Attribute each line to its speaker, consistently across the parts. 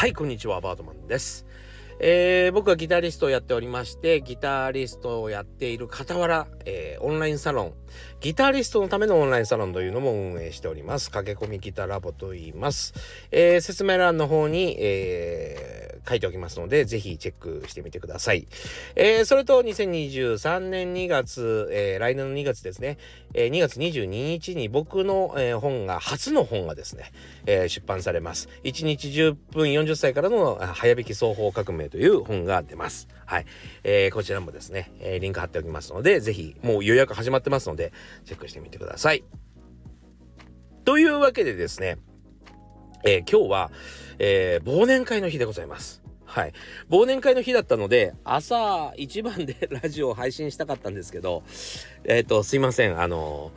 Speaker 1: はいこんにちはバードマンですえー、僕はギタリストをやっておりまして、ギタリストをやっている傍ら、えー、オンラインサロン、ギタリストのためのオンラインサロンというのも運営しております。駆け込みギターラボと言います。えー、説明欄の方に、えー書いておきますので、ぜひチェックしてみてください。えー、それと2023年2月、えー、来年の2月ですね、えー、2月22日に僕の、え、本が、初の本がですね、え、出版されます。1日10分40歳からの早弾き双方革命という本が出ます。はい。えー、こちらもですね、え、リンク貼っておきますので、ぜひ、もう予約始まってますので、チェックしてみてください。というわけでですね、えー、今日は、えー、忘年会の日でございます。はい。忘年会の日だったので、朝一番でラジオを配信したかったんですけど、えっ、ー、と、すいません。あの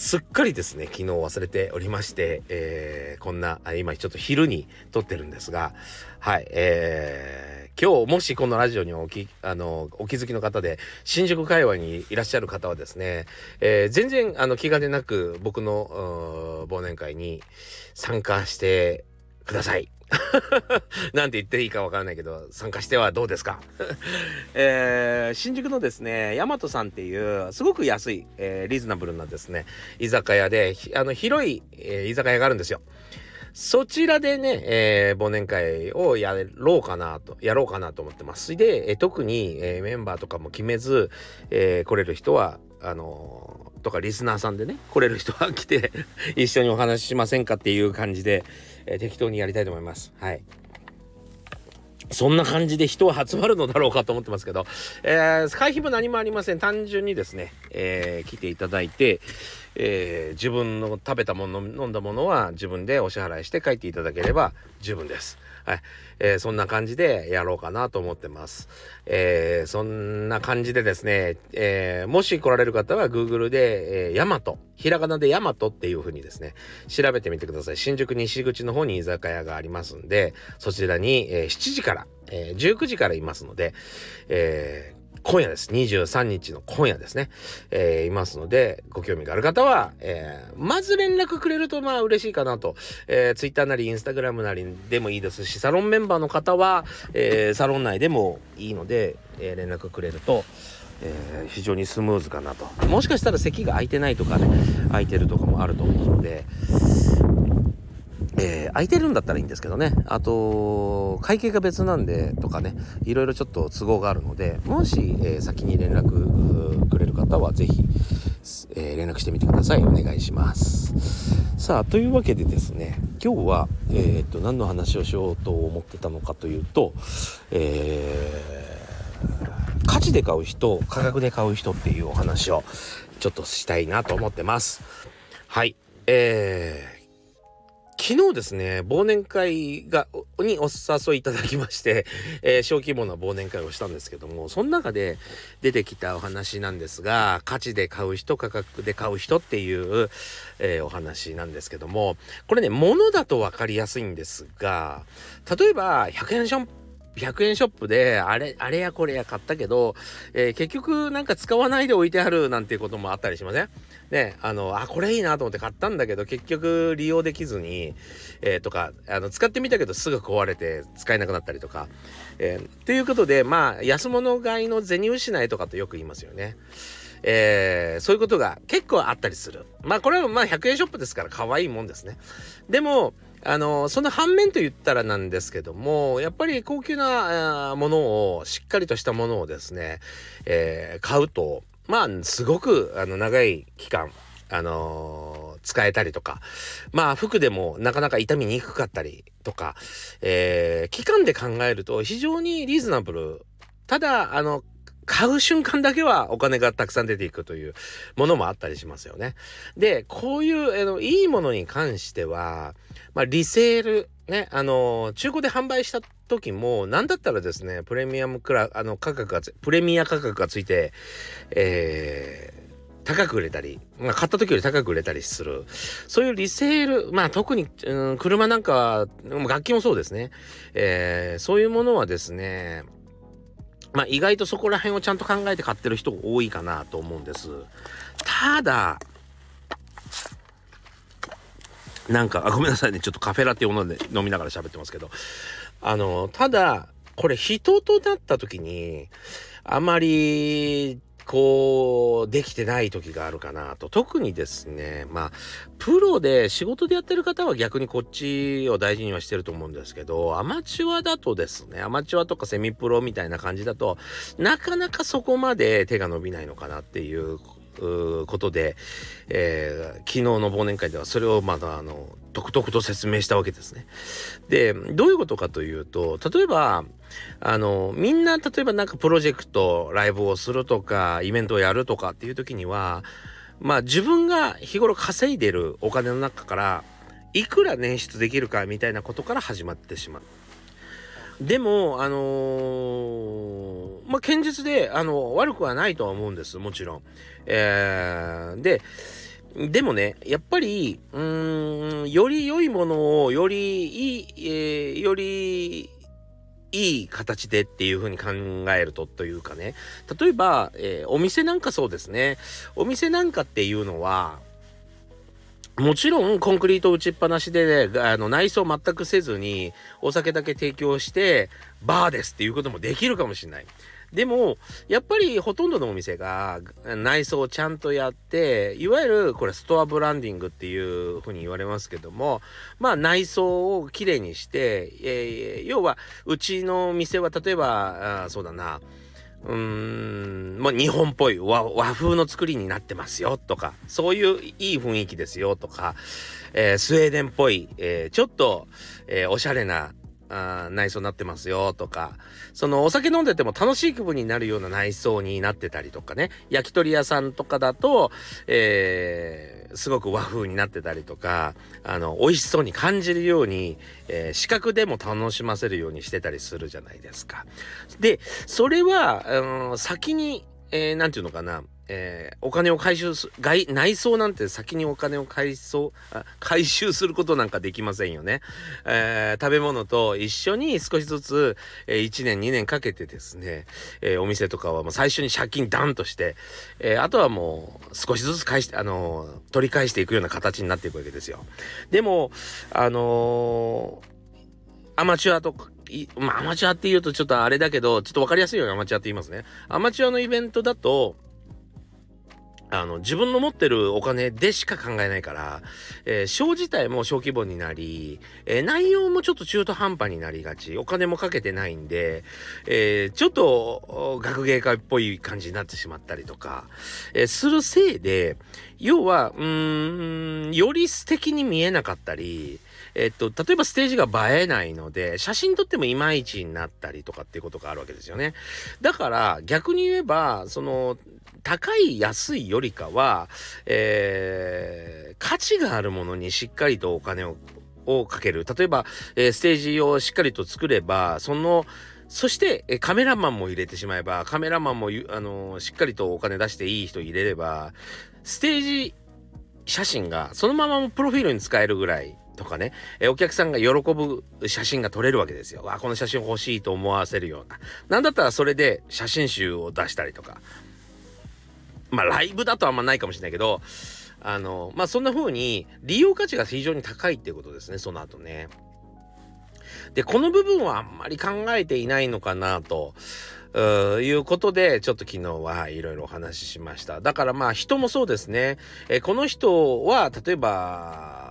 Speaker 1: すっかりですね、昨日忘れておりまして、えー、こんな、今ちょっと昼に撮ってるんですが、はい、えー、今日もしこのラジオにおき、あの、お気づきの方で、新宿界隈にいらっしゃる方はですね、えー、全然、あの、気兼ねなく僕の、忘年会に参加してください。なんて言っていいかわからないけど、参加してはどうですか？えー、新宿のですね、大和さんっていう、すごく安い、えー、リーズナブルなですね、居酒屋で、あの、広い、えー、居酒屋があるんですよ。そちらでね、えー、忘年会をやろうかなと、やろうかなと思ってます。で、えー、特に、えー、メンバーとかも決めず、え、来れる人は、あの、とかリスナーさんでね、来れる人は来て 一緒にお話ししませんかっていう感じで、え、適当にやりたいと思います。はい。そんな感じで人は集まるのだろうかと思ってますけど、えー、会費も何もありません。単純にですね、えー、来ていただいて、えー、自分の食べたもの、飲んだものは自分でお支払いして帰っていただければ十分です。はい。えー、そんな感じでやろうかなと思ってます。えー、そんな感じでですね、えー、もし来られる方は Google で、えー、ヤマト、ひらがなでヤマトっていう風にですね、調べてみてください。新宿西口の方に居酒屋がありますんで、そちらに、えー、7時から、えー、19時からいますので、えー、今夜です。23日の今夜ですね。えー、いますので、ご興味がある方は、えー、まず連絡くれるとまあ嬉しいかなと。えー、Twitter なり Instagram なりでもいいですし、サロンメンバーの方は、えー、サロン内でもいいので、えー、連絡くれると、えー、非常にスムーズかなと。もしかしたら席が空いてないとかね、空いてるとかもあると思うので、えー、空いてるんだったらいいんですけどね。あと、会計が別なんでとかね、いろいろちょっと都合があるので、もし、えー、先に連絡くれる方は、是非、えー、連絡してみてください。お願いします。さあ、というわけでですね、今日は、えっと、何の話をしようと思ってたのかというと、え価値で買う人、価格で買う人っていうお話をちょっとしたいなと思ってます。はい。えー、昨日ですね、忘年会が、にお誘いいただきまして、えー、小規模な忘年会をしたんですけども、その中で出てきたお話なんですが、価値で買う人、価格で買う人っていう、えー、お話なんですけども、これね、物だと分かりやすいんですが、例えば、100円ショッ100円ショップで、あれ、あれやこれや買ったけど、えー、結局なんか使わないで置いてあるなんていうこともあったりしません？ね、あの、あ、これいいなと思って買ったんだけど、結局利用できずに、えー、とか、あの、使ってみたけどすぐ壊れて使えなくなったりとか、えー、ということで、まあ、安物買いの銭失いとかとよく言いますよね。えー、そういうことが結構あったりする。まあこれはまあ100円ショップですから可愛いもんですね。でも、あのその反面と言ったらなんですけどもやっぱり高級なものをしっかりとしたものをですね、えー、買うとまあすごくあの長い期間あのー、使えたりとかまあ服でもなかなか傷みにくかったりとか、えー、期間で考えると非常にリーズナブル。ただあの買う瞬間だけはお金がたくさん出ていくというものもあったりしますよね。で、こういう、あの、いいものに関しては、まあ、リセール、ね、あの、中古で販売した時も、なんだったらですね、プレミアムクラ、あの、価格がプレミア価格がついて、えー、高く売れたり、まあ、買った時より高く売れたりする。そういうリセール、まあ特に、うん、車なんか楽器もそうですね。えー、そういうものはですね、まあ意外とそこら辺をちゃんと考えて買ってる人多いかなと思うんです。ただ、なんか、あごめんなさいね。ちょっとカフェラテを飲んで飲みながら喋ってますけど、あの、ただ、これ人となった時に、あまりこう、できてない時があるかなと。特にですね、まあ、プロで仕事でやってる方は逆にこっちを大事にはしてると思うんですけど、アマチュアだとですね、アマチュアとかセミプロみたいな感じだと、なかなかそこまで手が伸びないのかなっていうことで、えー、昨日の忘年会ではそれをまだあの独々と説明したわけですね。でどういうことかというと例えばあのみんな例えばなんかプロジェクトライブをするとかイベントをやるとかっていう時にはまあ自分が日頃稼いでるお金の中からいくら捻出できるかみたいなことから始まってしまう。でもあのー、まあ堅実であの悪くはないとは思うんです。もちろん。えー、ででもねやっぱりうーんより良いものをよりいい、えー、よりいい形でっていう風に考えるとというかね。例えば、えー、お店なんかそうですね。お店なんかっていうのはもちろんコンクリート打ちっぱなしで、ね、あの内装全くせずにお酒だけ提供してバーですっていうこともできるかもしれない。でもやっぱりほとんどのお店が内装をちゃんとやっていわゆるこれストアブランディングっていうふうに言われますけどもまあ内装をきれいにして、えー、要はうちの店は例えばあそうだなうーん、まあ、日本っぽい和和風の作りになってますよとか、そういういい雰囲気ですよとか、えー、スウェーデンっぽい、えー、ちょっと、えー、おしゃれなあ内装になってますよとかそのお酒飲んでても楽しい気分になるような内装になってたりとかね焼き鳥屋さんとかだと、えー、すごく和風になってたりとかあの美味しそうに感じるように、えー、視覚でも楽しませるようにしてたりするじゃないですか。でそれは、うん、先に何、えー、て言うのかなえー、お金を回収す外内装なんて先にお金を回収回収することなんかできませんよね、えー、食べ物と一緒に少しずつ、えー、1年2年かけてですね、え、お店とかはもう最初に借金ダンとして、え、あとはもう少しずつ返してあの、取り返していくような形になっていくわけですよでもあのアマチュアとかまあ、アマチュアって言うとちょっとあれだけど、ちょっと分かりやすいようにアマチュアって言いますね。アマチュアのイベントだと、あの自分の持ってるお金でしか考えないから、えー、ショー自体も小規模になり、えー、内容もちょっと中途半端になりがちお金もかけてないんで、えー、ちょっと学芸会っぽい感じになってしまったりとか、えするせいで要はうーんより素敵に見えなかったりえっと、例えばステージが映えないので、写真撮ってもいまいちになったりとかっていうことがあるわけですよね。だから逆に言えば、その、高い安いよりかは、えー、価値があるものにしっかりとお金ををかける例えば、えー、ステージをしっかりと作ればそのそして、カメラマンも入れてしまえばカメラマンも、あのしっかりとお金出していい人入れればステージ写真がそのままプロフィールに使えるぐらいとかね、えお客さんが喜ぶ写真が撮れるわけですよ。わこの写真欲しいと思わせるような。なんだったらそれで写真集を出したりとか。まあライブだとあんまないかもしれないけど、あの、まあそんな風に利用価値が非常に高いっていうことですね、その後ね。で、この部分はあんまり考えていないのかなと。いうことで、ちょっと昨日はいろいろお話ししました。だからまあ人もそうですね。えこの人は、例えば、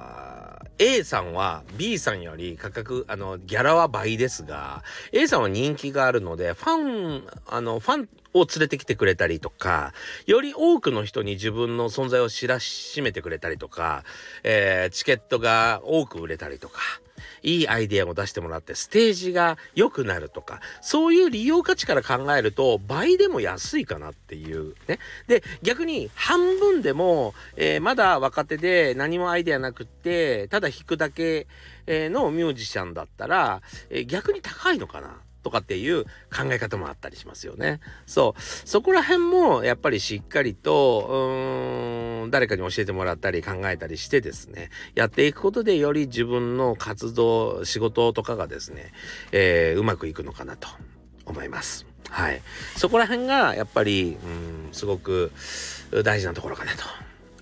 Speaker 1: A さんは B さんより価格、あの、ギャラは倍ですが、A さんは人気があるので、ファン、あの、ファンを連れてきてくれたりとか、より多くの人に自分の存在を知らしめてくれたりとか、えー、チケットが多く売れたりとか、いいアイデアを出してもらってステージが良くなるとかそういう利用価値から考えると倍でも安いかなっていうね。で逆に半分でも、えー、まだ若手で何もアイデアなくってただ弾くだけのミュージシャンだったら、えー、逆に高いのかな。とかっていう考え方もあったりしますよね。そう。そこら辺もやっぱりしっかりと、うーん、誰かに教えてもらったり考えたりしてですね、やっていくことでより自分の活動、仕事とかがですね、えー、うまくいくのかなと思います。はい。そこら辺がやっぱり、うん、すごく大事なところかなと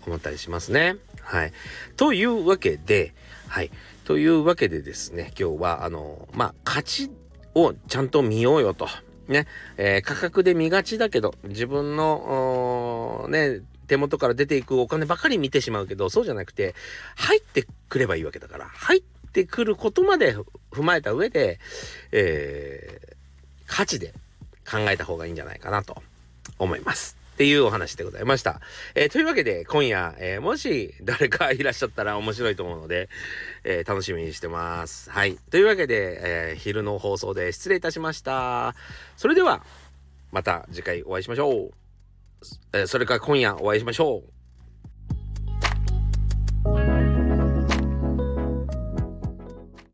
Speaker 1: 思ったりしますね。はい。というわけで、はい。というわけでですね今日はあのまあ価値をちゃんと見ようよと。ね、えー、価格で見がちだけど自分のね手元から出ていくお金ばかり見てしまうけどそうじゃなくて入ってくればいいわけだから入ってくることまで踏まえた上で、えー、価値で考えた方がいいんじゃないかなと思います。っていうお話でございました。えー、というわけで今夜、えー、もし誰かいらっしゃったら面白いと思うので、えー、楽しみにしてます。はい。というわけで、え昼の放送で失礼いたしました。それではまた次回お会いしましょう。えそれから今夜お会いしましょう。